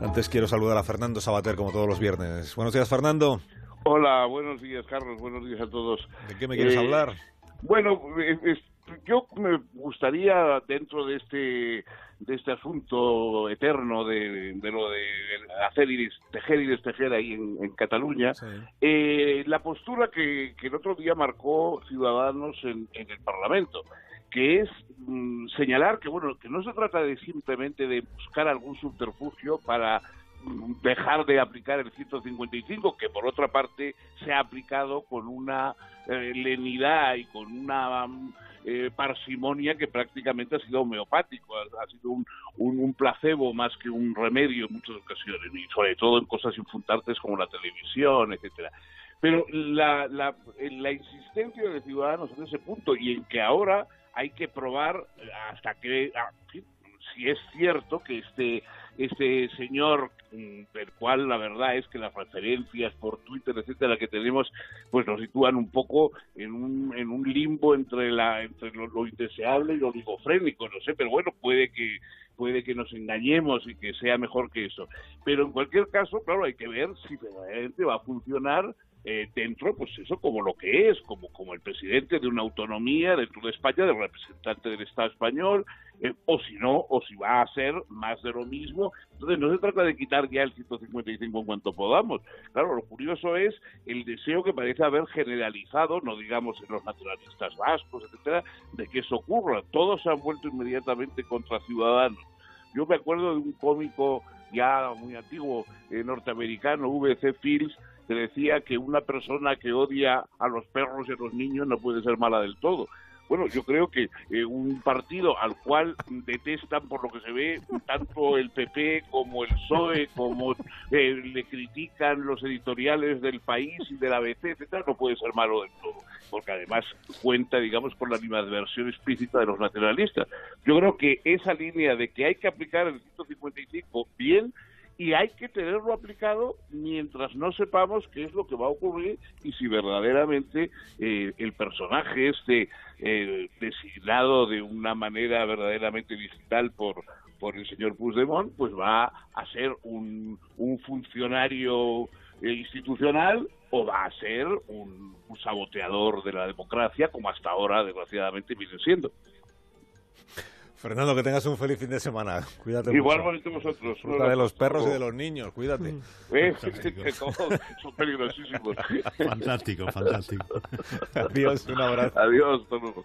Antes quiero saludar a Fernando Sabater como todos los viernes. Buenos días, Fernando. Hola, buenos días, Carlos. Buenos días a todos. ¿De qué me quieres Eh, hablar? Bueno, eh, es- yo me gustaría dentro de este de este asunto eterno de, de lo de hacer y tejer y destejer ahí en, en Cataluña, Sí. eh, la postura que, que el otro día marcó Ciudadanos en, en el Parlamento, que es mm, señalar que bueno que no se trata de simplemente de buscar algún subterfugio para mm, dejar de aplicar el 155, que por otra parte se ha aplicado con una eh, lenidad y con una mm, eh, parsimonia que prácticamente ha sido homeopático, ha, sido un, un, un placebo más que un remedio en muchas ocasiones, y sobre todo en cosas infundantes como la televisión, etcétera. Pero la, la, la insistencia de Ciudadanos en ese punto y en que ahora hay que probar hasta que ah, si es cierto que este este señor mm, del cual la verdad es que las referencias por Twitter etcétera que tenemos pues nos sitúan un poco en un, en un limbo entre la entre lo, lo indeseable y lo oligofrénico no sé pero bueno puede que puede que nos engañemos y que sea mejor que eso. Pero en cualquier caso claro hay que ver si verdaderamente va a funcionar eh, dentro, pues eso, como lo que es, como, como el presidente de una autonomía dentro de España, del representante del Estado español, eh, o si no, o si va a ser más de lo mismo. Entonces, no se trata de quitar ya el 155 en cuanto podamos. Claro, lo curioso es el deseo que parece haber generalizado, no digamos en los nacionalistas vascos, etcétera, de que eso ocurra. Todos se han vuelto inmediatamente contra Ciudadanos. Yo me acuerdo de un cómico ya muy antiguo eh, norteamericano, V.C. Fields, que decía que una persona que odia a los perros y a los niños no puede ser mala del todo. Bueno, yo creo que eh, un partido al cual detestan, por lo que se ve, tanto el PP como el PSOE, como eh, le critican los editoriales del país y de la ABC, etcétera, no puede ser malo del todo, porque además cuenta, digamos, con la animadversión explícita de los nacionalistas. Yo creo que esa línea de que hay que aplicar el 155 bien y hay que tenerlo aplicado mientras no sepamos qué es lo que va a ocurrir y si verdaderamente eh, el personaje este eh, designado de una manera verdaderamente digital por por el señor Puigdemont pues va a ser un, un funcionario eh, institucional o va a ser un, un saboteador de la democracia como hasta ahora desgraciadamente viene siendo. Fernando, que tengas un feliz fin de semana. Cuídate Igualmente mucho. vosotros. Disfruta de los perros y de los niños. Cuídate. Eh, que todos son peligrosísimos. Fantástico, fantástico. Adiós, un abrazo. Adiós, hasta luego.